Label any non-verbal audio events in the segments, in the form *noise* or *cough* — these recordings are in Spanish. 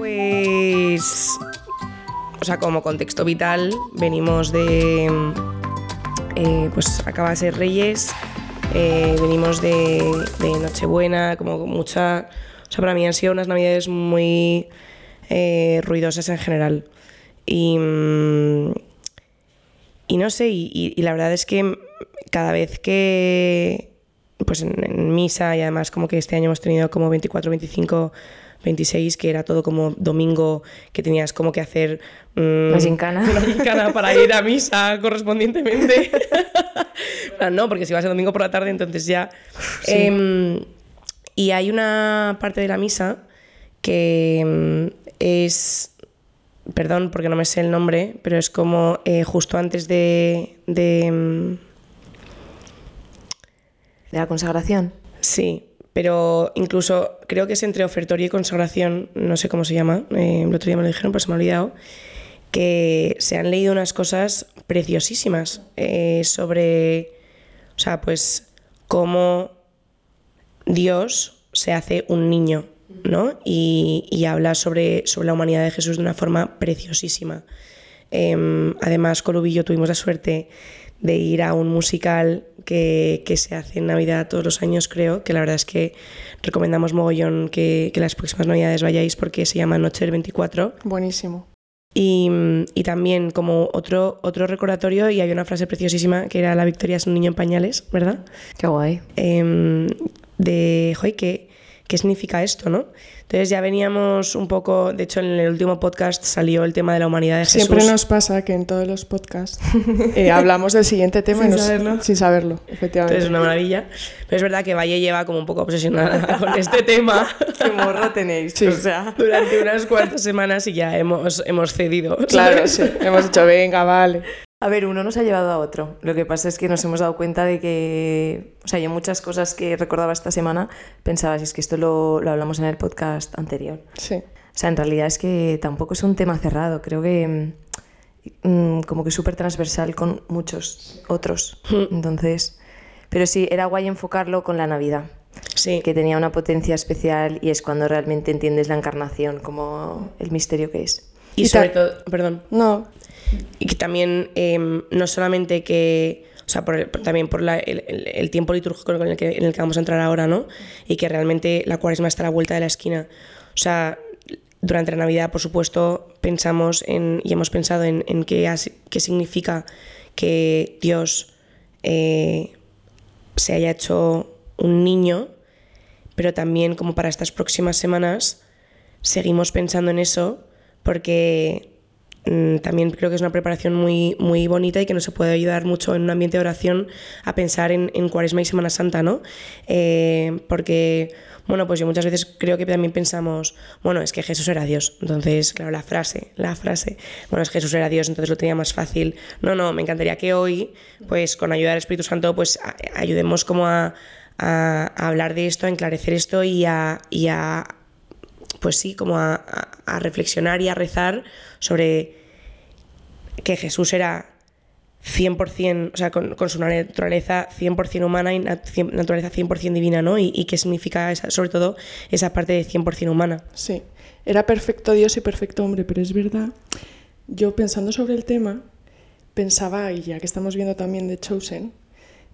Pues, o sea, como contexto vital, venimos de, eh, pues acaba de ser Reyes, eh, venimos de, Nochebuena, como mucha, o sea, para mí han sido unas navidades muy eh, ruidosas en general. Y, y no sé, y, la verdad es que cada vez que, pues en, en misa y además como que este año hemos tenido como 24, 25, 26, que era todo como domingo, que tenías como que hacer... mm, La gincana. Una gincana para ir a misa correspondientemente. *laughs* Bueno, no, porque si vas el domingo por la tarde, entonces ya... Em, y hay una parte de la misa que mm, es... Perdón, porque no me sé el nombre, pero es como eh, justo antes de- de mm, De la consagración. Sí, pero incluso creo que es entre ofertorio y consagración, no sé cómo se llama, eh, el otro día me lo dijeron, pero se me ha olvidado, que se han leído unas cosas preciosísimas eh, sobre, o sea, pues cómo Dios se hace un niño, ¿no? Y, habla sobre, sobre la humanidad de Jesús de una forma preciosísima. Em, además, con Ubi y tuvimos la suerte de ir a un musical que, que se hace en Navidad todos los años, creo, que la verdad es que recomendamos mogollón que, que las próximas Navidades vayáis porque se llama Noche del 24. Buenísimo. Y, y también como otro, otro recordatorio, y hay una frase preciosísima que era La victoria es un niño en pañales, ¿verdad? Qué guay. Em, de, joder, ¿qué, ¿qué significa esto, no? Entonces ya veníamos un poco, de hecho en el último podcast salió el tema de la humanidad de Jesús. Siempre nos pasa que en todos los podcasts eh, hablamos del siguiente *laughs* tema Sin nos- saberlo. sin saberlo, efectivamente. Entonces es una maravilla. Pero es verdad que Valle lleva como un poco obsesionada *laughs* con este tema Qué morro tenéis. Sí. O sea. durante unas cuantas semanas y ya hemos, hemos cedido. Claro, ¿sabes? sí. Hemos dicho, venga, vale. A ver, uno nos ha llevado a otro. Lo que pasa es que nos hemos dado cuenta de que, o sea, yo muchas cosas que recordaba esta semana pensaba, si es que esto lo, lo hablamos en el podcast anterior. Sí. O sea, en realidad es que tampoco es un tema cerrado, creo que mm, mm, como que súper transversal con muchos otros. Entonces, pero sí, era guay enfocarlo con la Navidad, Sí, que tenía una potencia especial y es cuando realmente entiendes la encarnación como el misterio que es. Y Y sobre todo, perdón, No, y que también em, no solamente que, o sea, por el- por- también por la- el, el- tiempo litúrgico en el, que, en el que vamos a entrar ahora, ¿no? Y que realmente la cuaresma está a la vuelta de la esquina. O sea, durante la Navidad, por supuesto, pensamos en, y hemos pensado en, en qué, qué significa que Dios eh, se haya hecho un niño, pero también como para estas próximas semanas seguimos pensando en eso porque mm, también creo que es una preparación muy, muy bonita y que nos puede ayudar mucho en un ambiente de oración a pensar en, en Cuaresma y Semana Santa, ¿no? Eh, porque, bueno, pues yo muchas veces creo que también pensamos, bueno, es que Jesús era Dios, entonces, claro, la frase, la frase, bueno, es que Jesús era Dios, entonces lo tenía más fácil. No, no, me encantaría que hoy, pues con ayuda del Espíritu Santo, pues a- ayudemos como a, a- hablar de esto, a enclarecer esto y a pues sí, como a, reflexionar y a rezar sobre que Jesús era 100%, o sea, con, con su naturaleza 100% humana y nat- naturaleza 100% divina, ¿no? Y, y qué significa esa- sobre todo esa parte de 100% humana. sí. Era perfecto Dios y perfecto hombre, pero es verdad. Yo pensando sobre el tema, pensaba, y ya que estamos viendo también de Chosen,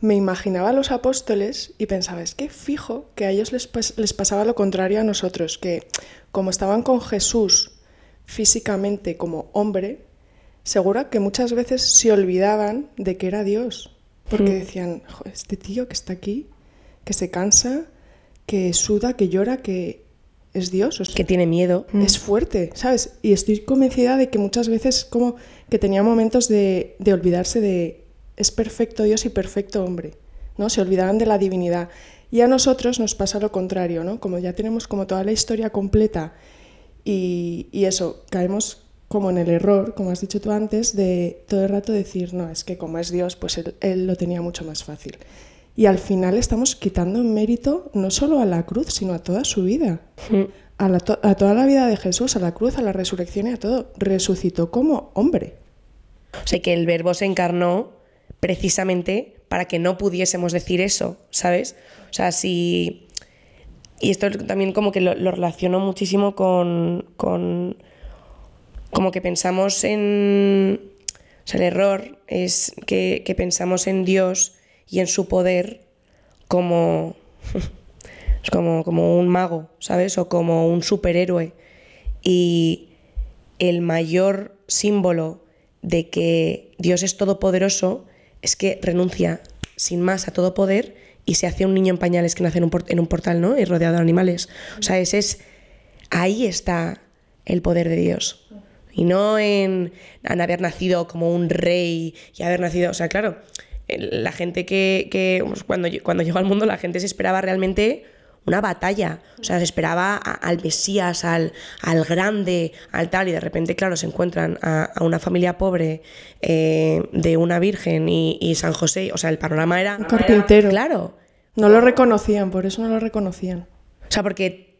me imaginaba a los apóstoles y pensaba, es que fijo que a ellos les, pas- les pasaba lo contrario a nosotros, que como estaban con Jesús físicamente como hombre, seguro que muchas veces se olvidaban de que era Dios, porque decían, "Jo, este tío que está aquí, que se cansa, que suda, que llora, que es Dios, o sea, Que tiene miedo. es fuerte, ¿sabes? Y estoy convencida de que muchas veces como que tenía momentos de, de olvidarse de es perfecto Dios y perfecto hombre, ¿no? Se olvidaban de la divinidad. Y a nosotros nos pasa lo contrario, ¿no? Como ya tenemos como toda la historia completa y, y eso, caemos como en el error, como has dicho tú antes, de todo el rato decir, no, es que como es Dios, pues él, él lo tenía mucho más fácil. Y al final estamos quitando mérito no solo a la cruz, sino a toda su vida. A, la to- a toda la vida de Jesús, a la cruz, a la resurrección y a todo. Resucitó como hombre. O sea, que el verbo se encarnó precisamente para que no pudiésemos decir eso, ¿sabes? O sea, si y esto también como que lo, relaciono muchísimo con, con, como que pensamos en, o sea, el error es que, que pensamos en Dios y en su poder como, *laughs* como, como un mago, ¿sabes? O como un superhéroe. Y el mayor símbolo de que Dios es todopoderoso es que renuncia sin más a todo poder y se hace un niño en pañales que nace en un, en un portal, ¿no? Y rodeado de animales. O sea, ese es. Ahí está el poder de Dios. Y no en, haber nacido como un rey y haber nacido. O sea, claro, la gente que. que pues, cuando, cuando llegó al mundo, la gente se esperaba realmente una batalla. O sea, se esperaba a, al Mesías, al, al, grande, al tal, y de repente, claro, se encuentran a, a una familia pobre eh, de una virgen y, y, San José. O sea, el panorama era. Un carpintero. Era, claro. No lo reconocían, por eso no lo reconocían. O sea, porque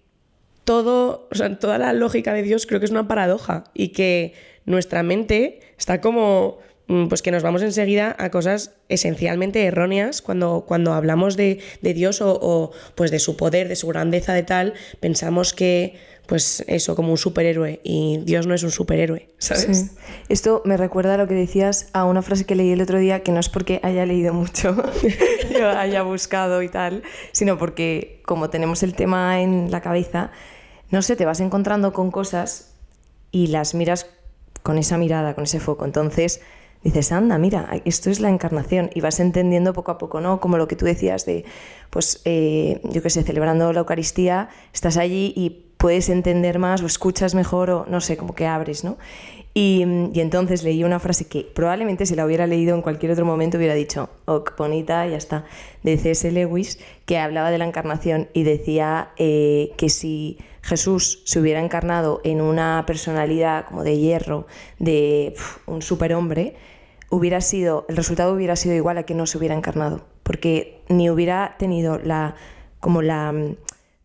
todo, o sea, toda la lógica de Dios creo que es una paradoja y que nuestra mente está como pues que nos vamos enseguida a cosas esencialmente erróneas cuando, cuando hablamos de, de Dios o, pues de su poder, de su grandeza, de tal, pensamos que pues eso, como un superhéroe y Dios no es un superhéroe, ¿sabes? Esto me recuerda a lo que decías a una frase que leí el otro día, que no es porque haya leído mucho, *laughs* yo haya buscado y tal, sino porque como tenemos el tema en la cabeza, no sé, te vas encontrando con cosas y las miras con esa mirada, con ese foco. Entonces, dices, anda, mira, esto es la encarnación y vas entendiendo poco a poco, ¿no? Como lo que tú decías de, pues, eh, yo qué sé, celebrando la Eucaristía, estás allí y puedes entender más o escuchas mejor o no sé, como que abres, ¿no? Y, y, entonces leí una frase que probablemente si la hubiera leído en cualquier otro momento hubiera dicho, oh, bonita, ya está, de C.S. Lewis, que hablaba de la encarnación y decía eh, que si Jesús se hubiera encarnado en una personalidad como de hierro, de un superhombre, hubiera sido, el resultado hubiera sido igual a que no se hubiera encarnado, porque ni hubiera tenido la, como la,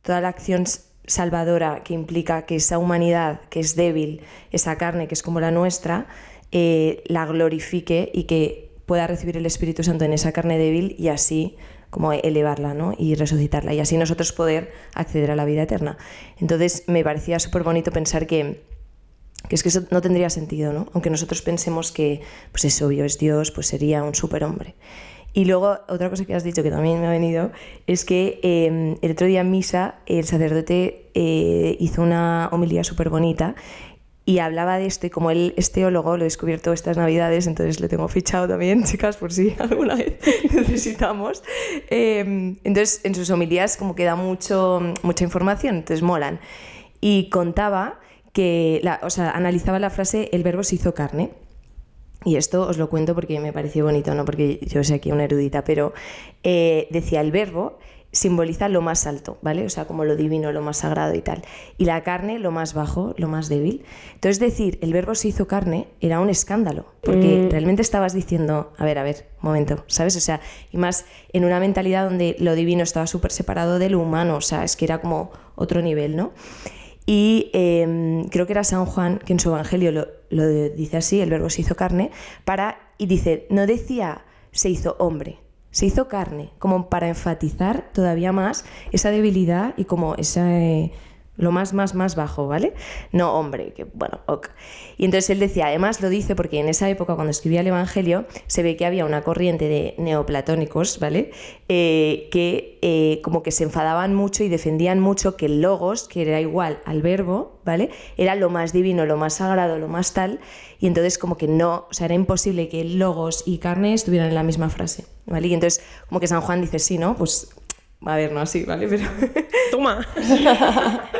toda la acción salvadora que implica que esa humanidad que es débil, esa carne que es como la nuestra, eh, la glorifique y que pueda recibir el Espíritu Santo en esa carne débil y así como elevarla ¿no? y resucitarla y así nosotros poder acceder a la vida eterna. Entonces me parecía súper bonito pensar que, que es que eso no tendría sentido, ¿no? aunque nosotros pensemos que pues es obvio, es Dios, pues sería un superhombre. Y luego, otra cosa que has dicho que también me ha venido, es que eh, el otro día en misa el sacerdote eh, hizo una homilía súper bonita y hablaba de esto y como él es teólogo, lo he descubierto estas navidades, entonces le tengo fichado también, *laughs* chicas, por si alguna vez *laughs* necesitamos. Eh, entonces, en sus homilías como que da mucho, mucha información, entonces molan. Y contaba que, la, o sea, analizaba la frase, el verbo se hizo carne. Y esto os lo cuento porque me pareció bonito, no porque yo sea aquí una erudita, pero eh, decía el verbo simboliza lo más alto, ¿vale? O sea, como lo divino, lo más sagrado y tal. Y la carne, lo más bajo, lo más débil. Entonces, decir el verbo se hizo carne era un escándalo, porque mm. realmente estabas diciendo, a ver, a ver, momento, ¿sabes? O sea, y más en una mentalidad donde lo divino estaba súper separado de lo humano, o sea, es que era como otro nivel, ¿no? Y eh, creo que era San Juan que en su Evangelio lo, dice así, el verbo se hizo carne, para, y dice, no decía se hizo hombre, se hizo carne, como para enfatizar todavía más esa debilidad y como esa... lo más, más, más bajo, ¿vale? No, hombre, que bueno, ok. Y entonces él decía, además lo dice porque en esa época, cuando escribía el Evangelio, se ve que había una corriente de neoplatónicos, ¿vale? Eh, que eh, como que se enfadaban mucho y defendían mucho que el logos, que era igual al verbo, ¿vale? Era lo más divino, lo más sagrado, lo más tal. Y entonces como que no, o sea, era imposible que logos y carne estuvieran en la misma frase, ¿vale? Y entonces como que San Juan dice, sí, ¿no? Pues a ver, no así, ¿vale? Pero... *laughs* Toma. *laughs*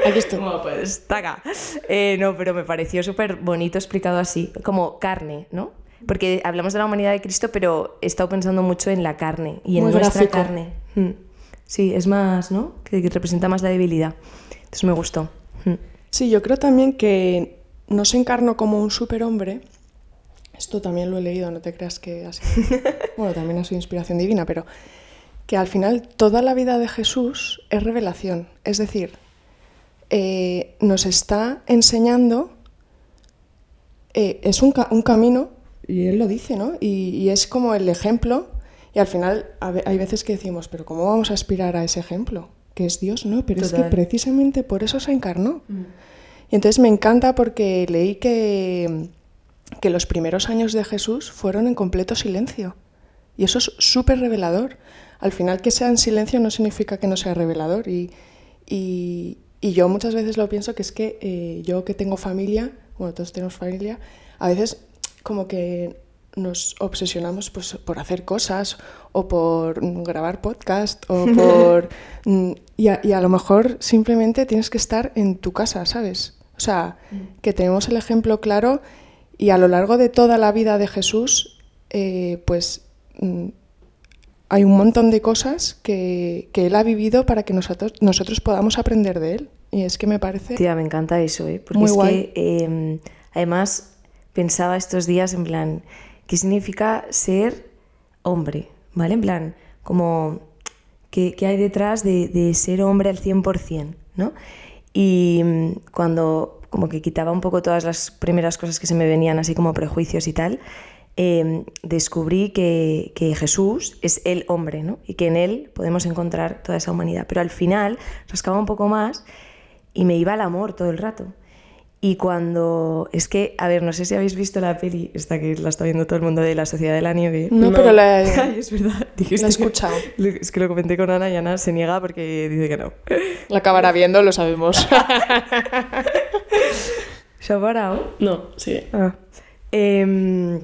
Aquí estoy. Bueno, pues, taca. Eh, no, pero me pareció súper bonito explicado así, como carne, ¿no? Porque hablamos de la humanidad de Cristo, pero he estado pensando mucho en la carne y en Muy nuestra gráfico. carne. Mm. Sí, es más, ¿no? Que, que, representa más la debilidad. Entonces me gustó. Mm. Sí, yo creo también que no se encarnó como un superhombre. Esto también lo he leído, no te creas que así. *laughs* bueno, también ha sido inspiración divina, pero que al final toda la vida de Jesús es revelación. Es decir, eh, nos está enseñando, eh, es un, ca un, camino, y él lo dice, ¿no? Y, y, es como el ejemplo, y al final hay veces que decimos, pero ¿cómo vamos a aspirar a ese ejemplo? que es Dios, no, pero es que precisamente por eso se encarnó. Y entonces me encanta porque leí que, que los primeros años de Jesús fueron en completo silencio. Y eso es súper revelador. Al final que sea en silencio no significa que no sea revelador. Y, y, y yo muchas veces lo pienso que es que eh, yo que tengo familia, bueno, todos tenemos familia, a veces como que nos obsesionamos pues, por hacer cosas o por grabar podcast o *laughs* por... Mm, y, a, y, a, lo mejor simplemente tienes que estar en tu casa, ¿sabes? O sea, mm. que tenemos el ejemplo claro y a lo largo de toda la vida de Jesús, eh, pues hay un montón de cosas que, que, él ha vivido para que nosotros, nosotros podamos aprender de él. Y es que me parece... Tía, me encanta eso, ¿eh? Porque es que eh, además pensaba estos días en plan qué significa ser hombre, ¿vale? En plan, como, ¿qué, qué hay detrás de, de, ser hombre al 100%, ¿no? Y mm, cuando como que quitaba un poco todas las primeras cosas que se me venían, así como prejuicios y tal, eh, descubrí que, que, Jesús es el hombre, ¿no? Y que en él podemos encontrar toda esa humanidad. Pero al final rascaba un poco más y me iba al amor todo el rato. Y cuando. Es que, a ver, no sé si habéis visto la peli, esta que la está viendo todo el mundo de La Sociedad de la Nieve. No, pero la he, *laughs* Ay, es verdad. la he escuchado. *laughs* es que lo comenté con Ana y Ana se niega porque dice que no. La acabará viendo, lo sabemos. *laughs* ¿Se ha parado? No, sí. Ah. Eh,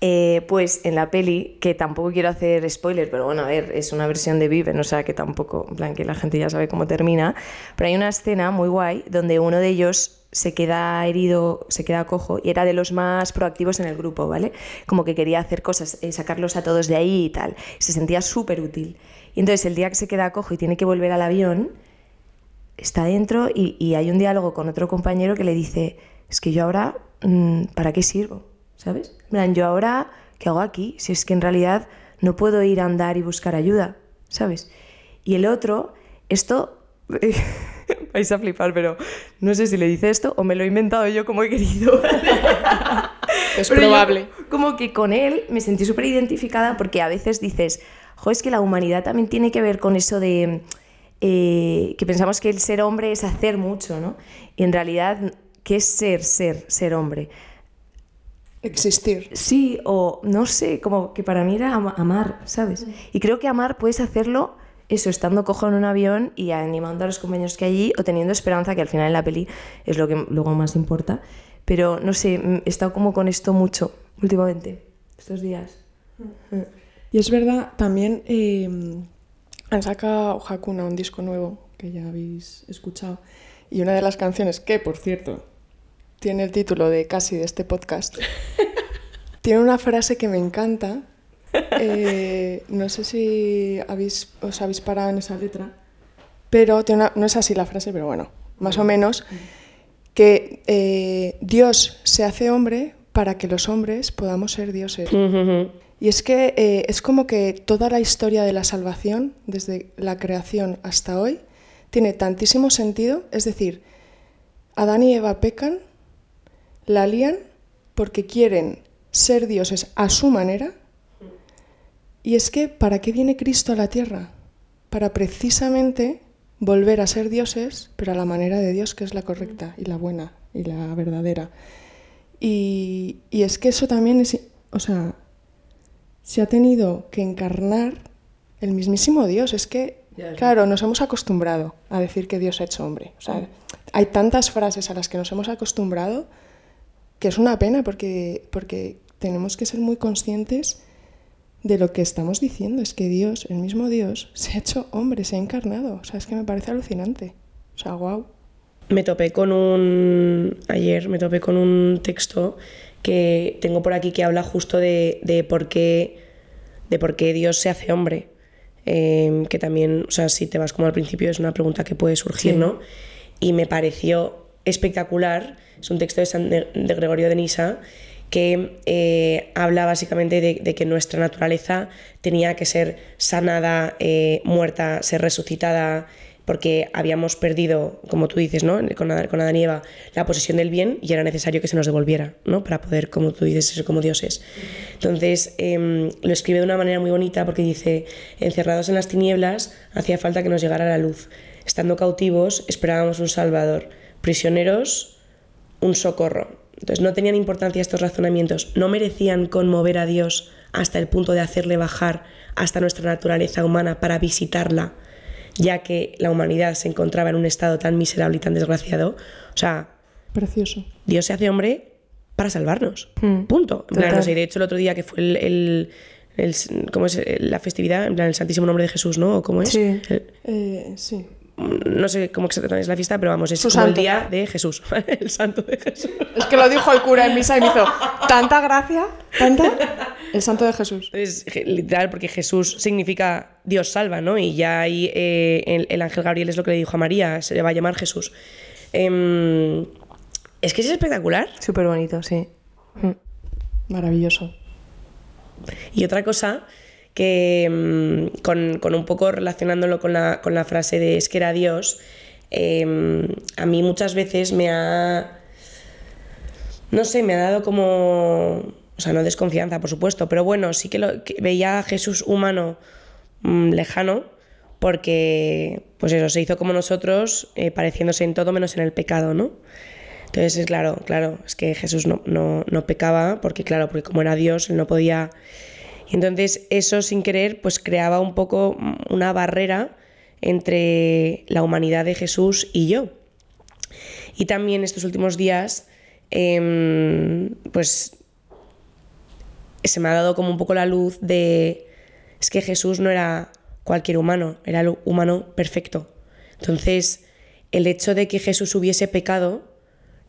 eh, pues en la peli, que tampoco quiero hacer spoiler, pero bueno, a ver, es una versión de Viven, o sea que tampoco, en plan que la gente ya sabe cómo termina, pero hay una escena muy guay donde uno de ellos se queda herido, se queda cojo y era de los más proactivos en el grupo, ¿vale? Como que quería hacer cosas, eh, sacarlos a todos de ahí y tal. Se sentía súper útil. Y entonces el día que se queda cojo y tiene que volver al avión, está dentro y, y hay un diálogo con otro compañero que le dice, es que yo ahora, mmm, ¿para qué sirvo? ¿Sabes? plan, yo ahora, ¿qué hago aquí? Si es que en realidad no puedo ir a andar y buscar ayuda, ¿sabes? Y el otro, esto... *laughs* vais a flipar, pero no sé si le dice esto o me lo he inventado yo como he querido. *laughs* es pero probable. Yo, como que con él me sentí súper identificada porque a veces dices, jo, es que la humanidad también tiene que ver con eso de eh, que pensamos que el ser hombre es hacer mucho, ¿no? Y en realidad, ¿qué es ser, ser, ser hombre? Existir. Sí, o no sé, como que para mí era am amar, ¿sabes? Y creo que amar puedes hacerlo eso, estando cojo en un avión y animando a los compañeros que hay allí o teniendo esperanza, que al final en la peli es lo que luego más importa. Pero no sé, he estado como con esto mucho últimamente, estos días. Y es verdad, también eh, han sacado Hakuna, un disco nuevo que ya habéis escuchado. Y una de las canciones, que por cierto, tiene el título de casi de este podcast, tiene una frase que me encanta. Eh, no sé si habéis, os habéis parado en esa letra, pero tiene una, no es así la frase, pero bueno, más o menos, que eh, Dios se hace hombre para que los hombres podamos ser dioses. Y es que eh, es como que toda la historia de la salvación, desde la creación hasta hoy, tiene tantísimo sentido. Es decir, Adán y Eva pecan la lían porque quieren ser dioses a su manera. Y es que, ¿para qué viene Cristo a la tierra? Para precisamente volver a ser dioses, pero a la manera de Dios que es la correcta y la buena y la verdadera. Y, y es que eso también es, o sea, se ha tenido que encarnar el mismísimo Dios. Es que, claro, nos hemos acostumbrado a decir que Dios ha hecho hombre. O sea, hay tantas frases a las que nos hemos acostumbrado que es una pena porque, porque tenemos que ser muy conscientes de lo que estamos diciendo. Es que Dios, el mismo Dios, *laughs* se ha hecho hombre, se ha encarnado. O sea, es que me parece alucinante. O sea, wow. Me topé con un. Ayer me topé con un texto que tengo por aquí que habla justo de, de por qué. de por qué Dios se hace hombre. Eh, que también, o sea, si te vas como al principio, es una pregunta que puede surgir, sí. ¿no? Y me pareció espectacular es un texto de, San, de, Gregorio de Nisa que eh, habla básicamente de, que nuestra naturaleza tenía que ser sanada, eh, muerta, ser resucitada, porque habíamos perdido, como tú dices, ¿no? con, Adán, con Adán y Eva, la posesión del bien y era necesario que se nos devolviera, ¿no? para poder, como tú dices, ser como Dios es. Entonces, em, lo escribe de una manera muy bonita porque dice, encerrados en las tinieblas, hacía falta que nos llegara la luz. Estando cautivos, esperábamos un Salvador. Prisioneros, un socorro. Entonces, no tenían importancia estos razonamientos, no merecían conmover a Dios hasta el punto de hacerle bajar hasta nuestra naturaleza humana para visitarla ya que la humanidad se encontraba en un estado tan miserable y tan desgraciado. O sea, precioso. Dios se hace hombre para salvarnos. Hmm. Punto. En plan, no sé, de hecho, el otro día que fue el, el, el- ¿cómo es? la festividad, en plan, el Santísimo Nombre de Jesús, ¿no? ¿O cómo es? Sí. El- Eh, sí. No sé cómo exactamente es la fiesta, pero vamos, es como el día de Jesús, *laughs* el santo de Jesús. Es que lo dijo el cura en misa y me hizo tanta gracia, tanta. El santo de Jesús. Es literal, porque Jesús significa Dios salva, ¿no? Y ya ahí eh, el, el ángel Gabriel es lo que le dijo a María, se le va a llamar Jesús. Em, es que es espectacular. Súper bonito, sí. Mm. Maravilloso. Y otra cosa que mm, con, con un poco relacionándolo con la, con la frase de es que era Dios, em, a mí muchas veces me ha, no sé, me ha dado como, o sea, no desconfianza, por supuesto, pero bueno, sí que, lo, veía a Jesús humano mm, lejano, porque, pues eso, se hizo como nosotros, eh, pareciéndose en todo menos en el pecado, ¿no? Entonces, es claro, claro, es que Jesús no, no, no pecaba, porque claro, porque como era Dios, él no podía... Y entonces eso sin querer, pues creaba un poco una barrera entre la humanidad de Jesús y yo. Y también estos últimos días, em, pues se me ha dado como un poco la luz de, es que Jesús no era cualquier humano, era el humano perfecto. Entonces, el hecho de que Jesús hubiese pecado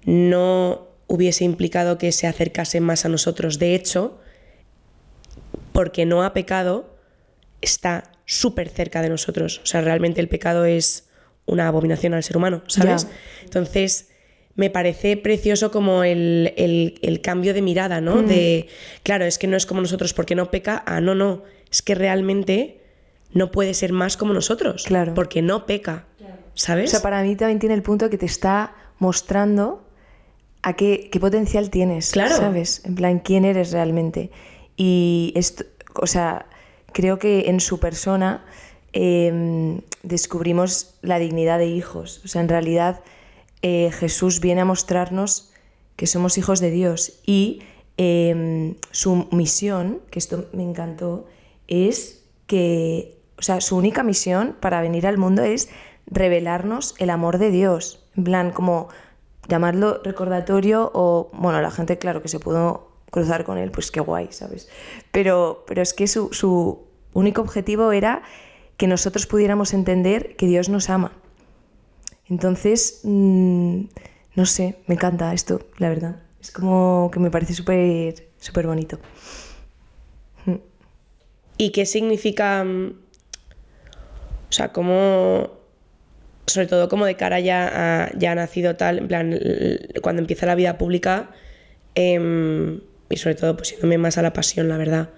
no hubiese implicado que se acercase más a nosotros. De hecho, porque no ha pecado, está súper cerca de nosotros. O sea, realmente el pecado es una abominación al ser humano, ¿sabes? Entonces, me parece precioso como el, el- el cambio de mirada, ¿no? De, claro, es que no es como nosotros porque no peca, ah, no, no, es que realmente no puede ser más como nosotros, Claro. porque no peca, O ¿sabes? sea, para mí también tiene el punto que te está mostrando a qué, qué potencial tienes, Claro. ¿sabes? En plan, quién eres realmente. Y esto, o sea, creo que en su persona eh, descubrimos la dignidad de hijos. O sea, en realidad eh, Jesús viene a mostrarnos que somos hijos de Dios y eh, su misión, que esto me encantó, es que, o sea, su única misión para venir al mundo es revelarnos el amor de Dios. En plan, como llamarlo recordatorio o, bueno, la gente, claro, que se pudo cruzar con él, pues qué guay, ¿sabes? Pero, pero es que su, su único objetivo era que nosotros pudiéramos entender que Dios nos ama. Entonces, mm, no sé, me encanta esto, la verdad. Es como que me parece súper súper bonito. ¿Y qué significa, mm, o sea, cómo, sobre todo como de cara ya a ya nacido tal, en plan, cuando empieza la vida pública, em, y sobre todo pues yéndome más a la pasión, la verdad.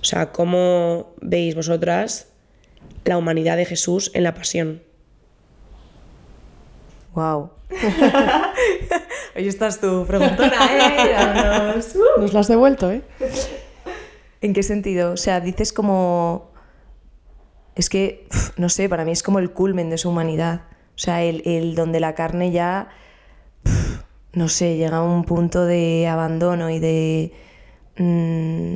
O sea, ¿cómo veis vosotras la humanidad de Jesús en la pasión? Wow. *laughs* Hoy estás tú, preguntona, ¿eh? Vámonos. *laughs* Nos lo has devuelto, ¿eh? ¿En qué sentido? O sea, dices como... Es que, no sé, para mí es como el culmen de su humanidad. O sea, el, el donde la carne ya, no sé, llega a un punto de abandono y de... mm,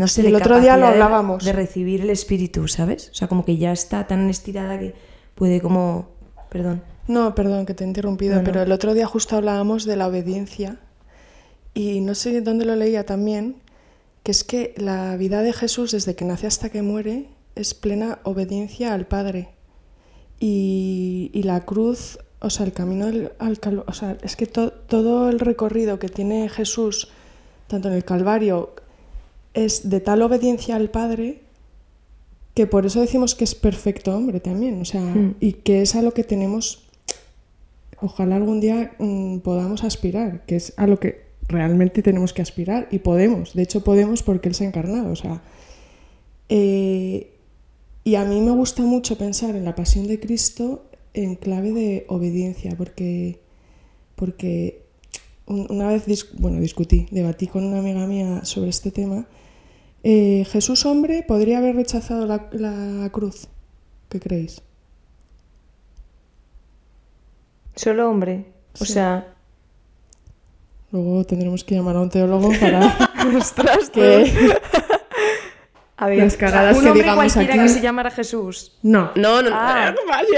no sé, de el otro día lo de- hablábamos. De, recibir el espíritu, ¿sabes? O sea, como que ya está tan estirada que puede como... Perdón. No, perdón que te he interrumpido, No, no. pero el otro día justo hablábamos de la obediencia y no sé dónde lo leía también, que es que la vida de Jesús desde que nace hasta que muere es plena obediencia al Padre. Y, y la cruz, o sea, el camino del- al Calvario, o sea, es que to- todo el recorrido que tiene Jesús, tanto en el Calvario, es de tal obediencia al Padre que por eso decimos que es perfecto hombre también, o sea, Mm. y que es a lo que tenemos, ojalá algún día mm, podamos aspirar, que es a lo que realmente tenemos que aspirar y podemos, de hecho podemos porque Él se ha encarnado, o sea, eh, Y a mí me gusta mucho pensar en la pasión de Cristo en clave de obediencia, porque, porque un- una vez dis- bueno, discutí, debatí con una amiga mía sobre este tema. Eh, Jesús hombre podría haber rechazado la, la cruz. ¿Qué creéis? Solo hombre. O Sí. sea, Luego tendremos que llamar a un teólogo para *laughs* ostras, que... *laughs* A ver, Las cagadas un que hombre digamos cualquiera aquí- que se llamara Jesús. No, No, no, Ah. vale.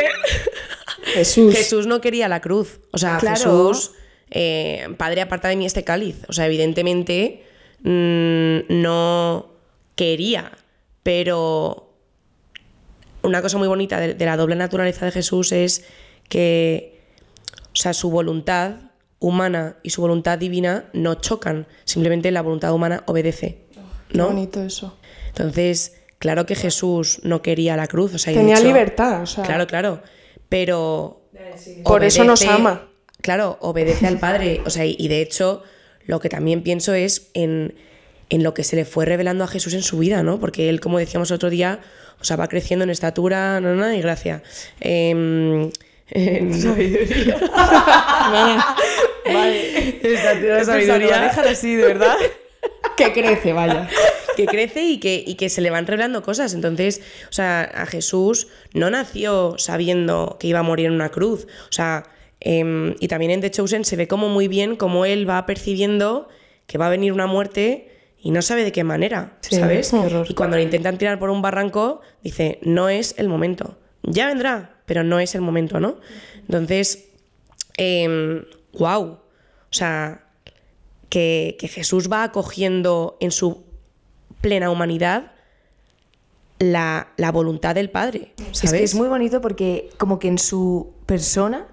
Jesús. Jesús no quería la cruz. O sea, Claro. Jesús, eh, Padre, aparta de mí este cáliz. O sea, evidentemente mm, no quería, pero una cosa muy bonita de, de la doble naturaleza de Jesús es que, o sea, su voluntad humana y su voluntad divina no chocan. Simplemente la voluntad humana obedece. Qué ¿no? bonito eso. Entonces, claro que Jesús no quería la cruz. O sea, Tenía hecho- libertad, o sea, Claro, claro. Pero. Por eso nos ama. Claro, obedece al Padre. O sea, y, y de hecho, lo que también pienso es en, en lo que se le fue revelando a Jesús en su vida, ¿no? Porque él, como decíamos otro día, o sea, va creciendo en estatura, no, no, y gracia. Em, en *laughs* sabiduría. Estatura de sabiduría. Déjalo así, de verdad. *laughs* que crece, vaya. Que crece y que, y que se le van revelando cosas. Entonces, o sea, a Jesús no nació sabiendo que iba a morir en una cruz. O sea, em, y también en The Chosen se ve como muy bien cómo él va percibiendo que va a venir una muerte y no sabe de qué manera, Sí, ¿sabes? horror. Y cuando le intentan tirar por un barranco, dice, no es el momento. Ya vendrá, pero no es el momento, ¿no? Entonces, wow. O sea, que, que Jesús va acogiendo en su plena humanidad la, la voluntad del Padre. ¿sabes? Es que es muy bonito porque como que en su persona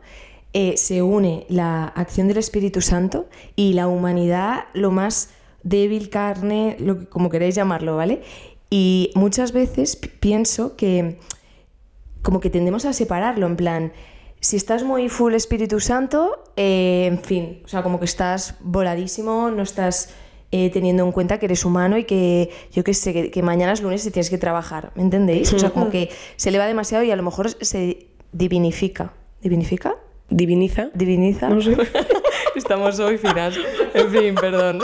eh, se une la acción del Espíritu Santo y la humanidad, lo más débil, carne, lo que, como queréis llamarlo, ¿vale? Y muchas veces pi- pienso que como que tendemos a separarlo, en plan, si estás muy full Espíritu Santo, eh, en fin, o sea, como que estás voladísimo, no estás eh, teniendo en cuenta que eres humano y que, yo qué sé, que, que mañana es lunes y tienes que trabajar, ¿me entendéis? O sea, como que se eleva demasiado y a lo mejor se divinifica. ¿Divinifica? Diviniza. Diviniza. No sé. *laughs* Estamos hoy finas. En fin, perdón.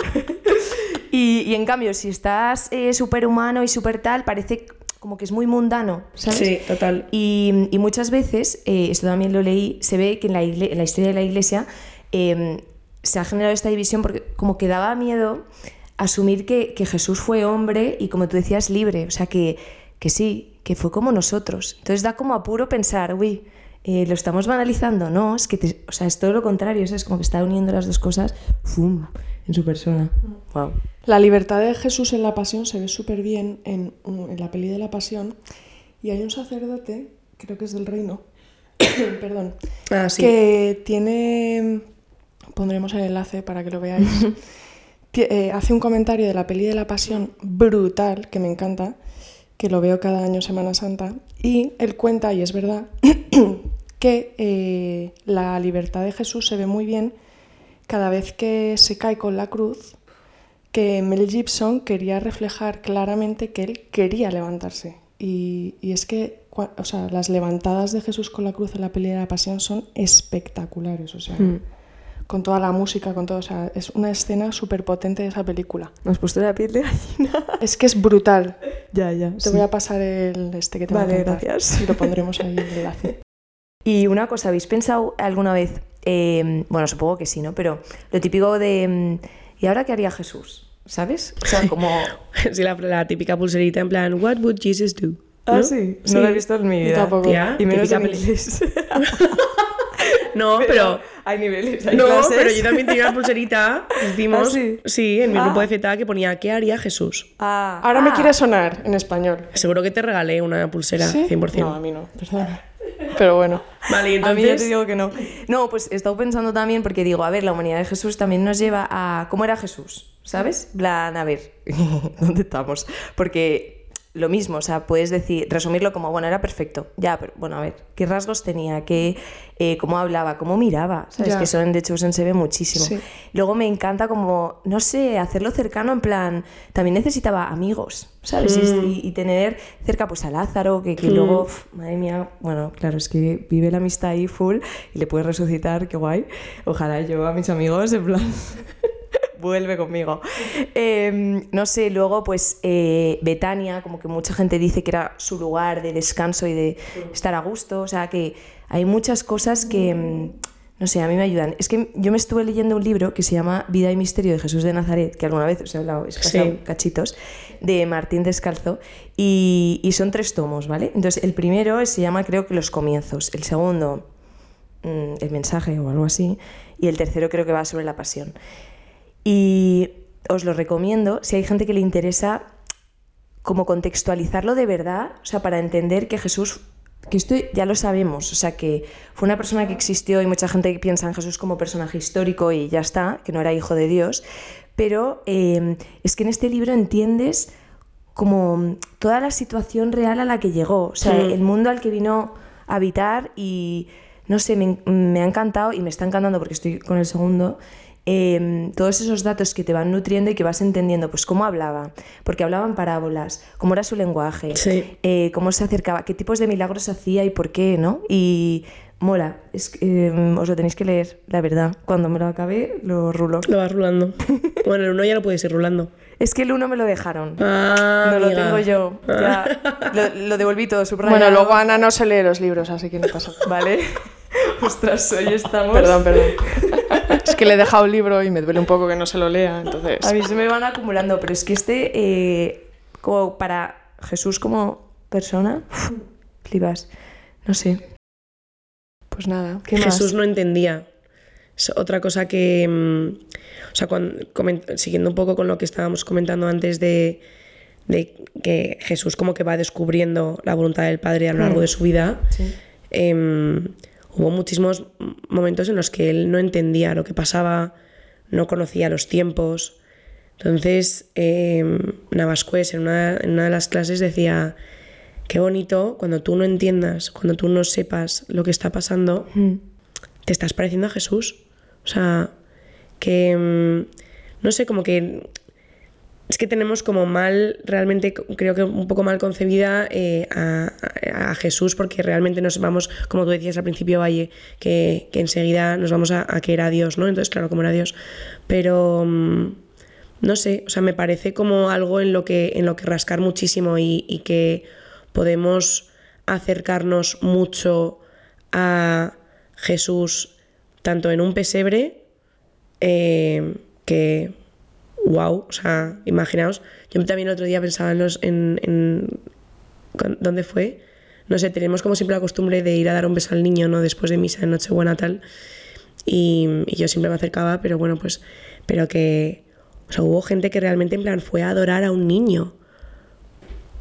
Y, y en cambio, si estás eh, súper humano y súper tal, parece como que es muy mundano, ¿sabes? Sí, total. Y, y muchas veces, eh, esto también lo leí, se ve que en la, en la historia de la iglesia eh, se ha generado esta división porque como que daba miedo asumir que, que Jesús fue hombre y como tú decías, libre. O sea, que, que sí, que fue como nosotros. Entonces da como apuro pensar, uy, eh, ¿lo estamos banalizando? No, es que te- o sea, es todo lo contrario, es como que está uniendo las dos cosas ¡fum! en su persona. Wow. La libertad de Jesús en la pasión se ve súper bien en, un- en la peli de la pasión. Y hay un sacerdote, creo que es del reino, *coughs* perdón, Ah, sí. que tiene, pondremos el enlace para que lo veáis, *laughs* eh, hace un comentario de la peli de la pasión brutal, que me encanta, que lo veo cada año Semana Santa, y él cuenta, y es verdad, *coughs* que eh, la libertad de Jesús se ve muy bien cada vez que se cae con la cruz, que Mel Gibson quería reflejar claramente que él quería levantarse. Y, y es que o sea, las levantadas de Jesús con la cruz en la peli de la pasión son espectaculares. O sea, Mm. Con toda la música, con todo. O sea, es una escena súper potente de esa película. ¿Me has puesto la piel de gallina? *laughs* Es que es brutal. ya, ya. Te voy a pasar el este que te Vale, voy a gracias. Y lo pondremos ahí el *laughs* enlace. Y una cosa, ¿habéis pensado alguna vez? eh, bueno, supongo que sí, ¿no? Pero lo típico de. mm, ¿Y ahora qué haría Jesús? ¿Sabes? O sea, *laughs* como. Sí, la, la típica pulserita en plan, What would Jesus do? Ah, ¿No? sí. Sí, No lo he visto en mi vida. tampoco. Tía, Y menos en inglés. No, *laughs* pero... Hay niveles, hay No, clases. pero yo también tenía una pulserita, decimos, *laughs* ¿Ah, sí? en mi Ah. grupo de Z que ponía, ¿qué haría Jesús? Ah, Ahora me ah. quiere sonar en español. Seguro que te regalé una pulsera, ¿Sí? 100%. No, a mí no, perdona. *laughs* Pero bueno. Vale, y A mí ya te entonces... digo que no. No, pues he estado pensando también porque digo, a ver, la humanidad de Jesús también nos lleva a cómo era Jesús, ¿sabes? Plan, a ver, ¿dónde estamos? Porque lo mismo, o sea, puedes decir, resumirlo como, bueno, era perfecto, ya, pero bueno, a ver, ¿qué rasgos tenía? ¿Qué, eh, ¿Cómo hablaba? ¿Cómo miraba? ¿Sabes? Ya. Que eso en The Chosen se ve muchísimo. Sí. Luego me encanta como, no sé, hacerlo cercano, en plan, también necesitaba amigos, ¿sabes? Y- Y, y tener cerca pues a Lázaro, que, que luego, uf, madre mía, bueno, claro, es que vive la amistad ahí full y le puedes resucitar, qué guay. Ojalá yo a mis amigos, en plan... *laughs* vuelve conmigo. Eh, no sé, luego pues eh, Betania, como que mucha gente dice que era su lugar de descanso y de estar a gusto, o sea que hay muchas cosas que, mm, no sé, a mí me ayudan. Es que yo me estuve leyendo un libro que se llama Vida y Misterio de Jesús de Nazaret, que alguna vez os he hablado, es Sí. cachitos, de Martín Descalzo, y, y son tres tomos, ¿vale? Entonces el primero se llama creo que Los Comienzos, el segundo mm, El Mensaje o algo así, y el tercero creo que va sobre la pasión. Y os lo recomiendo si hay gente que le interesa como contextualizarlo de verdad, o sea, para entender que Jesús, que esto ya lo sabemos, o sea, que fue una persona que existió y mucha gente piensa en Jesús como personaje histórico y ya está, que no era hijo de Dios, pero eh, es que en este libro entiendes como toda la situación real a la que llegó, o sea, Mm. el mundo al que vino a habitar y no sé, me, me ha encantado y me está encantando porque estoy con el segundo. Eh, todos esos datos que te van nutriendo y que vas entendiendo, pues cómo hablaba, porque hablaban parábolas, cómo era su lenguaje, Sí. eh, cómo se acercaba, qué tipos de milagros hacía y por qué, ¿no? Y mola, es, que, eh, os lo tenéis que leer, la verdad. Cuando me lo acabé, lo rulo. Lo vas rulando. bueno, el uno ya lo puedes ir rulando. Es que el uno me lo dejaron. Ah, no lo tengo yo. Ya, lo, lo devolví todo subrayado. Bueno, luego Ana no se lee los libros, así que no pasa nada. Vale. *laughs* Ostras, hoy estamos. Perdón, perdón. Es que le he dejado el libro y me duele un poco que no se lo lea, entonces... A mí se me van acumulando, pero es que este, eh, como para Jesús como persona, flipas. No sé. Pues nada. ¿Qué más? Jesús no entendía. Es otra cosa que, mm, o sea, cuando, coment- siguiendo un poco con lo que estábamos comentando antes de, de que Jesús como que va descubriendo la voluntad del Padre a lo largo de su vida, Sí. em, hubo muchísimos momentos en los que él no entendía lo que pasaba, no conocía los tiempos. Entonces, eh, Navascués en una, en una de las clases decía, qué bonito cuando tú no entiendas, cuando tú no sepas lo que está pasando, Mm. te estás pareciendo a Jesús. O sea, que, mm, no sé, como que es que tenemos como mal, realmente creo que un poco mal concebida eh, a, a- Jesús porque realmente nos vamos, como tú decías al principio, Valle, que, que enseguida nos vamos a, a que era Dios, ¿no? Entonces, claro, como era Dios. Pero, mm, no sé, o sea, me parece como algo en lo que, en lo que rascar muchísimo y, y que podemos acercarnos mucho a Jesús tanto en un pesebre eh, que wow, o sea, imaginaos, yo también el otro día pensaba en los en, en- ¿con- ¿dónde fue? No sé, tenemos como siempre la costumbre de ir a dar un beso al niño, ¿no? Después de misa de Nochebuena tal. Y, y yo siempre me acercaba, pero bueno, pues, pero que, o sea, hubo gente que realmente en plan fue a adorar a un niño.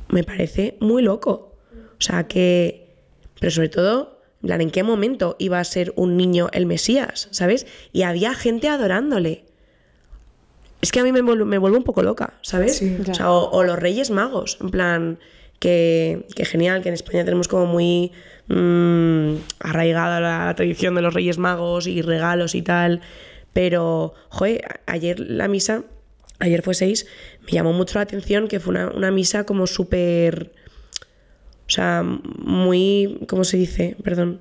Me parece muy loco. O sea, que, pero sobre todo, en plan, ¿en qué momento iba a ser un niño el Mesías? ¿Sabes? Y había gente adorándole. Es que a mí me vuelve, me vuelve un poco loca, ¿sabes? Sí, o, sea, o, o los Reyes Magos, en plan, que, que genial, que en España tenemos como muy mm, arraigada la tradición de los Reyes Magos y regalos y tal, pero, joder, ayer la misa, ayer fue seis, me llamó mucho la atención que fue una, una misa como súper, o sea, muy, ¿cómo se dice? Perdón.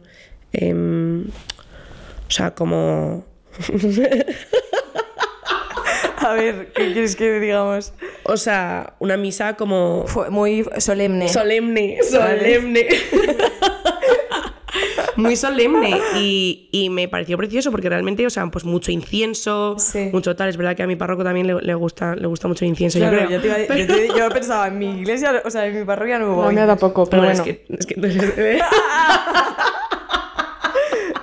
Em, o sea, como... *laughs* *laughs* A ver, ¿qué quieres que digamos? O sea, una misa como Fue muy solemne. solemne, solemne. *laughs* Muy solemne y, y me pareció precioso porque realmente, o sea, pues mucho incienso, Sí. mucho tal. Es verdad que a mi párroco también le, le gusta, le gusta mucho el incienso, yo creo. yo, te iba a- yo te- yo pensaba, en mi iglesia, o sea, en mi parroquia no mí me da poco, pero Bueno, bueno. es que, es que- *laughs*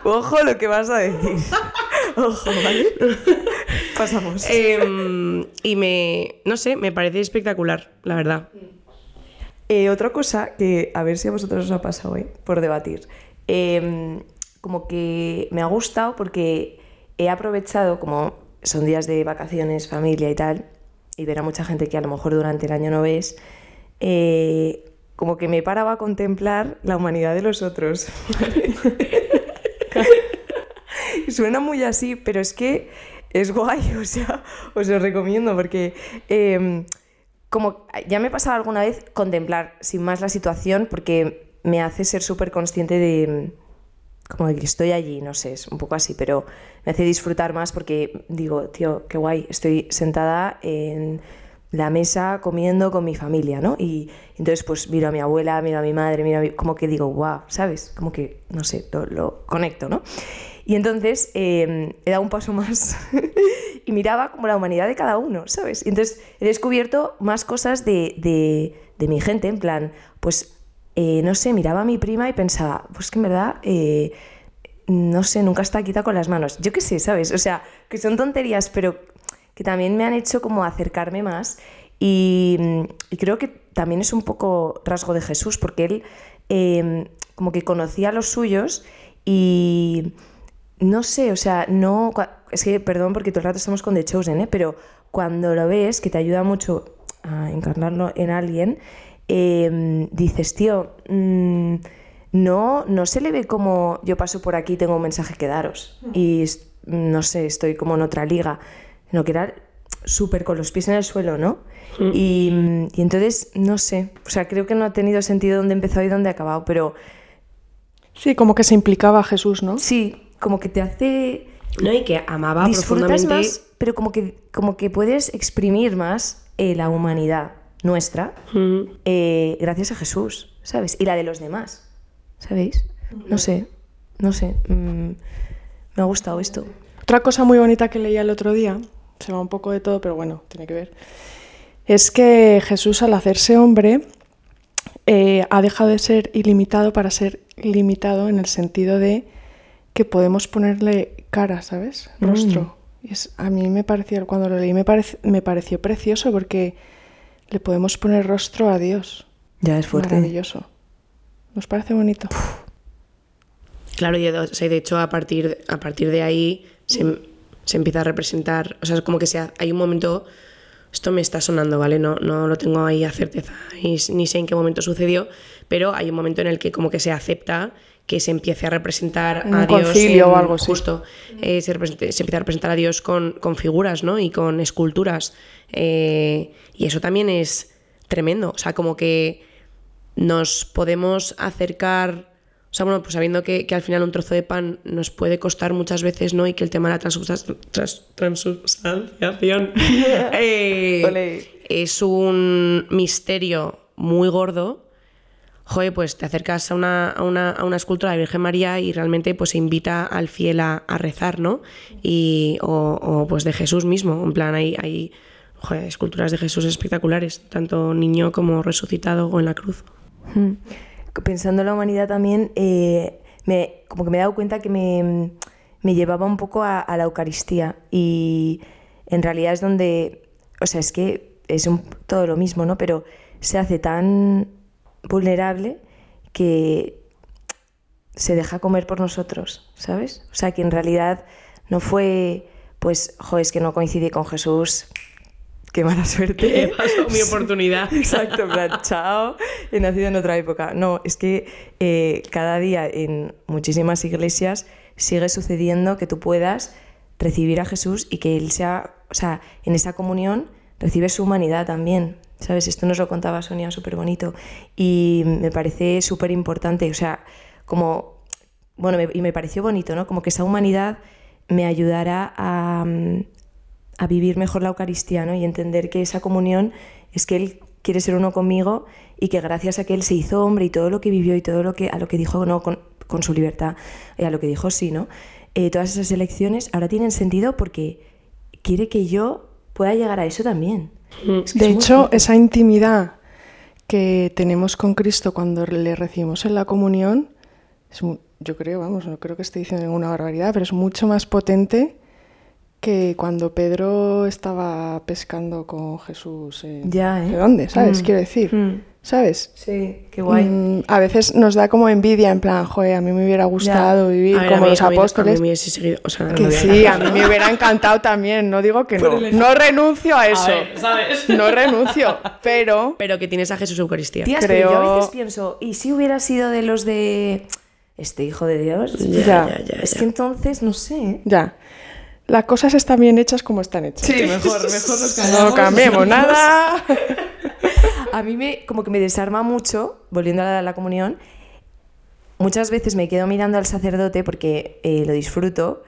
Ojo lo que vas a decir. Ojo, ¿vale? Pasamos. Em, y me, no sé, me parece espectacular, la verdad. Eh, otra cosa que a ver si a vosotros os ha pasado hoy por debatir. Eh, como que me ha gustado porque he aprovechado, como son días de vacaciones, familia y tal, y ver a mucha gente que a lo mejor durante el año no ves, eh, como que me paraba a contemplar la humanidad de los otros. *laughs* *laughs* Suena muy así, pero es que es guay, *laughs* o sea, os lo recomiendo porque em, como ya me pasado alguna vez contemplar sin más la situación porque me hace ser súper consciente de como de que estoy allí, no sé, es un poco así, pero me hace disfrutar más porque digo, tío, qué guay, estoy sentada en la mesa comiendo con mi familia, ¿no? Y entonces pues miro a mi abuela, miro a mi madre, miro a mi... como que digo, wow, ¿sabes? Como que, no sé, lo, conecto, ¿no? Y entonces em, he dado un paso *laughs* más y miraba como la humanidad de cada uno, ¿sabes? Y entonces he descubierto más cosas de, de, de mi gente, en plan, pues, eh, no sé, miraba a mi prima y pensaba, pues que en verdad... Eh, no sé, nunca está quita con las manos. Yo qué sé, ¿sabes? O sea, que son tonterías, pero que también me han hecho como acercarme más y, creo que también es un poco rasgo de Jesús porque él em, como que conocía a los suyos y no sé, o sea, no, es que perdón porque todo el rato estamos con The Chosen, ¿eh? pero cuando lo ves, que te ayuda mucho a encarnarlo en alguien, em, dices, tío, mm, no, no se le ve como yo paso por aquí, tengo un mensaje que daros y no sé, estoy como en otra liga no, que era súper con los pies en el suelo, ¿no? Mm. Y, entonces, no sé, o sea, creo que no ha tenido sentido dónde empezó y dónde ha acabado, pero... Sí, como que se implicaba a Jesús, ¿no? Sí, como que te hace... No, y que amaba profundamente... Más, pero como que, como que puedes exprimir más eh, la humanidad nuestra mm. eh, gracias a Jesús, ¿sabes? Y la de los demás, ¿sabéis? No sé, no sé. Mm, me ha gustado esto. Otra cosa muy bonita que leía el otro día se va un poco de todo, pero bueno, tiene que ver, es que Jesús al hacerse hombre eh, ha dejado de ser ilimitado para ser limitado en el sentido de que podemos ponerle cara, ¿sabes? Mm. Rostro. Y es, a mí me pareció, cuando lo leí me, me pareció precioso porque le podemos poner rostro a Dios. Ya es fuerte. Maravilloso. ¿Nos parece bonito? Claro, y de, hecho a partir, a partir de ahí se, se empieza a representar, o sea, es como que sea, hay un momento, esto me está sonando, ¿vale? No, no lo tengo ahí a certeza, ni, ni sé en qué momento sucedió, pero hay un momento en el que como que se acepta que se empiece a representar a Dios o algo justo eh, se, se, empieza a representar a Dios con, con figuras ¿no? y con esculturas eh, y eso también es tremendo o sea como que nos podemos acercar o sea, bueno, pues sabiendo que, al final un trozo de pan nos puede costar muchas veces, ¿no? Y que el tema de la transubstanciación *laughs* eh, es un misterio muy gordo. Joder, pues te acercas a una, a una, a una escultura de Virgen María y realmente pues se invita al fiel a, rezar, ¿no? Y, o, pues de Jesús mismo. En plan, hay, hay esculturas de Jesús espectaculares, tanto niño como resucitado o en la cruz. Hmm pensando en la humanidad también, eh, me, como que me he dado cuenta que me, me llevaba un poco a, la Eucaristía y en realidad es donde, o sea, es que es todo lo mismo, ¿no? Pero se hace tan vulnerable que se deja comer por nosotros, ¿sabes? O sea, que en realidad no fue, pues, jo, es que no coincidí con Jesús, qué mala suerte. Pasado mi *laughs* oportunidad. Exacto, *laughs* chao, he nacido en otra época. No, es que eh, cada día en muchísimas iglesias sigue sucediendo que tú puedas recibir a Jesús y que Él sea, o sea, en esa comunión recibe su humanidad también. ¿Sabes? Esto nos lo contaba Sonia súper bonito y me parece súper importante. O sea, como, bueno, y me pareció bonito, ¿no? Como que esa humanidad me ayudará a, a vivir mejor la Eucaristía ¿no? y entender que esa comunión es que Él quiere ser uno conmigo y que gracias a que Él se hizo hombre y todo lo que vivió y todo lo que a lo que dijo no con, con su libertad y a lo que dijo sí, ¿no? Eh, todas esas elecciones ahora tienen sentido porque quiere que yo pueda llegar a eso también. Mm. de hecho, esa intimidad que tenemos con Cristo cuando le recibimos en la comunión, es, yo creo, vamos, no creo que esté diciendo ninguna barbaridad, pero es mucho más potente que cuando Pedro estaba pescando con Jesús, en- Ya, ¿eh? ¿de dónde? ¿Sabes? Mm. Quiero decir, Mm. ¿sabes? Sí, qué guay. Mm, a veces nos da como envidia, en plan, joder, a mí me hubiera gustado vivir A ver, a como mí- los a mí- apóstoles. A mí me hubiese seguido, o sea, que no- sí, a mí me hubiera encantado también, no digo que no. No renuncio a eso. ¿sabes? No renuncio, pero Pero que tienes a Jesús Eucaristía. Tías, pero yo a creo- veces pienso, ¿y si hubiera sido de los de este hijo de Dios? Ya, ya, ya, es ya. que entonces, no sé. ya. Las cosas están bien hechas como están hechas. *laughs* mejor, mejor nos No cambiemos nada. A mí me, como que me desarma mucho, volviendo a la, la comunión, muchas veces me quedo mirando al sacerdote porque eh, lo disfruto,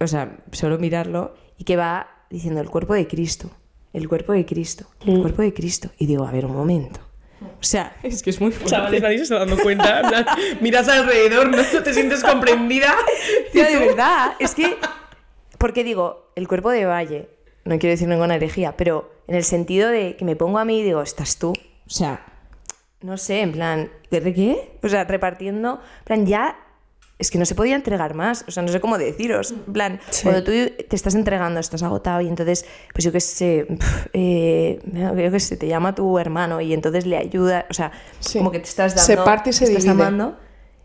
o sea, solo mirarlo, y que va diciendo el cuerpo de Cristo, el cuerpo de Cristo, el cuerpo de Cristo. Y digo, a ver, un momento. O sea, es que es muy fuerte. Chavales, nadie se está dando cuenta. Miras alrededor, no te sientes comprendida. *laughs* Tía, de verdad, es que. Porque digo, el cuerpo de Valle, no quiero decir ninguna herejía, pero en el sentido de que me pongo a mí y digo, estás tú. O sea, no sé, en plan, ¿de qué? O sea, repartiendo. En plan, ya. Es que no se podía entregar más, o sea, no sé cómo deciros. En plan, Sí. cuando tú te estás entregando, estás agotado y entonces, pues yo qué sé, pf, eh, yo qué sé, te llama tu hermano y entonces le ayuda, o sea, Sí. como que te estás dando, Se parte y se te estás amando,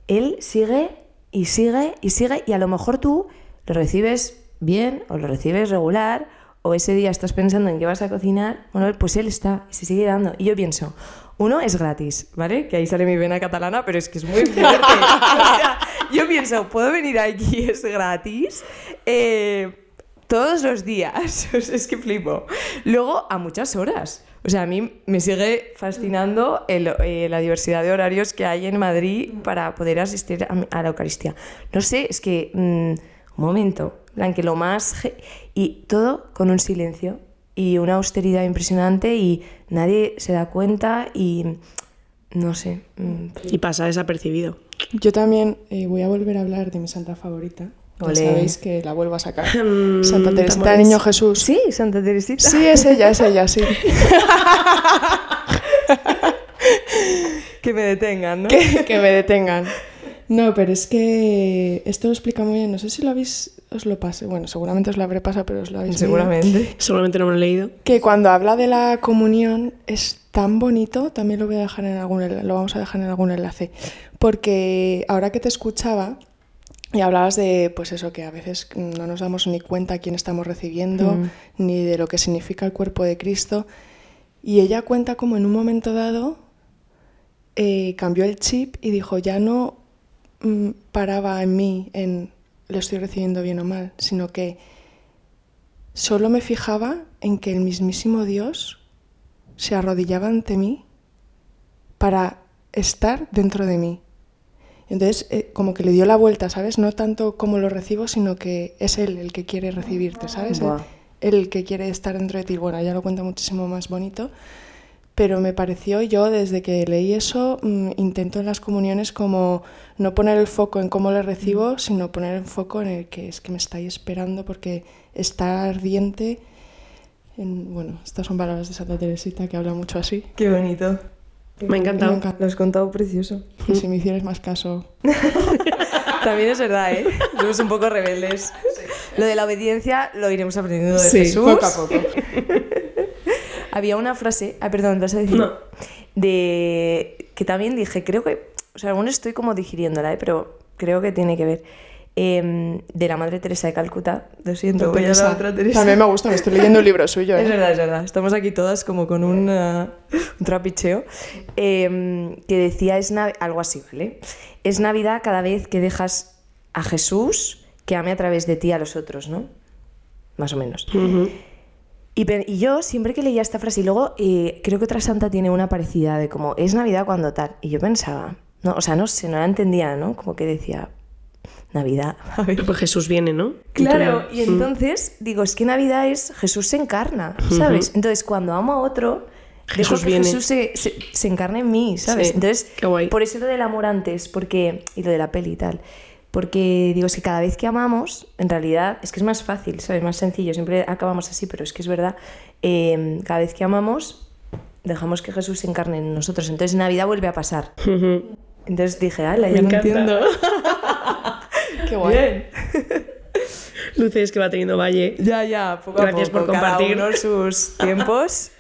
él sigue y sigue y sigue y a lo mejor tú lo recibes bien o lo recibes regular o ese día estás pensando en qué vas a cocinar, bueno, pues él está y se sigue dando. Y yo pienso, uno es gratis, ¿vale? Que ahí sale mi vena catalana, pero es que es muy fuerte. *laughs* yo pienso, ¿puedo venir aquí? *laughs* Es gratis. Eh, todos los días. *laughs* Es que flipo. Luego, a muchas horas. O sea, a mí me sigue fascinando eh, la diversidad de horarios que hay en Madrid para poder asistir a la Eucaristía. No sé, es que. mm, un momento. En plan, que lo más. Y todo con un silencio y una austeridad impresionante y nadie se da cuenta y. No sé. mm, Y pasa desapercibido. Yo también eh, voy a volver a hablar de mi santa favorita. Ya sabéis que la vuelvo a sacar. *laughs* Mm, Santa Teresita de tambores. Niño Jesús. Sí, Santa Teresita. Sí, es ella, es ella, sí. *laughs* Que me detengan, ¿no? que, que me detengan. No, pero es que esto lo explica muy bien. No sé si lo habéis, os lo pasé. Bueno, seguramente os lo habré pasado, pero os lo habéis leído. Seguramente. Seguramente no me lo he leído. Que cuando habla de la comunión es tan bonito, también lo voy a dejar en algún, lo vamos a dejar en algún enlace, porque ahora que te escuchaba y hablabas de, pues eso, que a veces no nos damos ni cuenta a quién estamos recibiendo, Mm. ni de lo que significa el cuerpo de Cristo, y ella cuenta como en un momento dado eh, cambió el chip y dijo, ya no paraba en mí en lo estoy recibiendo bien o mal, sino que solo me fijaba en que el mismísimo Dios se arrodillaba ante mí para estar dentro de mí. Entonces, eh, como que le dio la vuelta, ¿sabes? No tanto como lo recibo, sino que es Él el que quiere recibirte, ¿sabes? Él el que quiere estar dentro de ti. Bueno, ya lo cuenta muchísimo más bonito, pero me pareció, yo desde que leí eso, mm, intento en las comuniones como no poner el foco en cómo le recibo, sino poner el foco en el que es que me estáis esperando porque está ardiente. En, bueno, estas son palabras de Santa Teresita que habla mucho así. Qué bonito. Me ha encantado. Me encanta. Lo has contado precioso. Y si me hicierais más caso. *laughs* También es verdad, ¿eh? Somos un poco rebeldes. Lo de la obediencia lo iremos aprendiendo de Sí, Jesús. poco a poco. Había una frase, ah, perdón, ¿vas a decir? No. De que también dije, creo que, o sea, aún estoy como digiriéndola, ¿eh? pero creo que tiene que ver. Em, de la Madre Teresa de Calcuta. Lo siento, voy a la otra Teresa. También me gusta, me estoy leyendo un libro suyo. *laughs* Es ¿eh? verdad, es verdad. Estamos aquí todas como con un, uh, un trapicheo. Em, que decía es Nav- algo así, ¿vale? Es Navidad cada vez que dejas a Jesús que ame a través de ti a los otros, ¿no? Más o menos. Ujú. Y, y yo siempre que leía esta frase, y luego eh, creo que otra santa tiene una parecida de como es Navidad cuando tal. Y yo pensaba, no, o sea, no sé, no la entendía, ¿no? Como que decía, Navidad. *laughs* A ver. Pues Jesús viene, ¿no? Claro, y entonces digo, es que Navidad es Jesús se encarna, ¿sabes? Entonces cuando amo a otro, dejo Jesús que viene. Jesús se, se, se encarne en mí, ¿sabes? Sí, Entonces, por eso lo del amor antes, porque y lo de la peli y tal. Porque digo, es que cada vez que amamos, en realidad, es que es más fácil, ¿sabes? Más sencillo, siempre acabamos así, pero es que es verdad, eh, cada vez que amamos, dejamos que Jesús se encarne en nosotros. Entonces Navidad vuelve a pasar. Entonces dije, ala, ya Me no entiendo. *laughs* *laughs* Qué guay. Bien. luces que va teniendo Valle. Ya, ya, poco Gracias a poco, por compartir. cada uno sus *laughs* tiempos.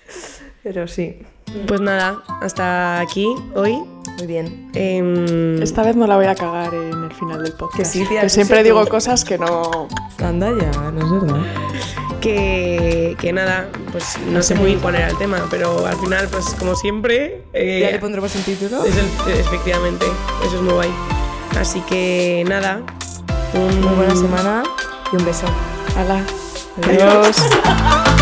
Pero sí, Pues nada, hasta aquí hoy. muy bien. Em, Esta vez no la voy a cagar en el final del podcast. Que sí, tía, que siempre digo cosas que no... Anda ya, no es verdad. que, que nada, pues no sé muy bien cuál era el tema, pero al final, pues como siempre, eh, Ya le pondremos un título. es el- efectivamente, eso es muy guay. Así que nada, un Muy buena semana y un beso. Hala. Adiós. Adiós. *laughs*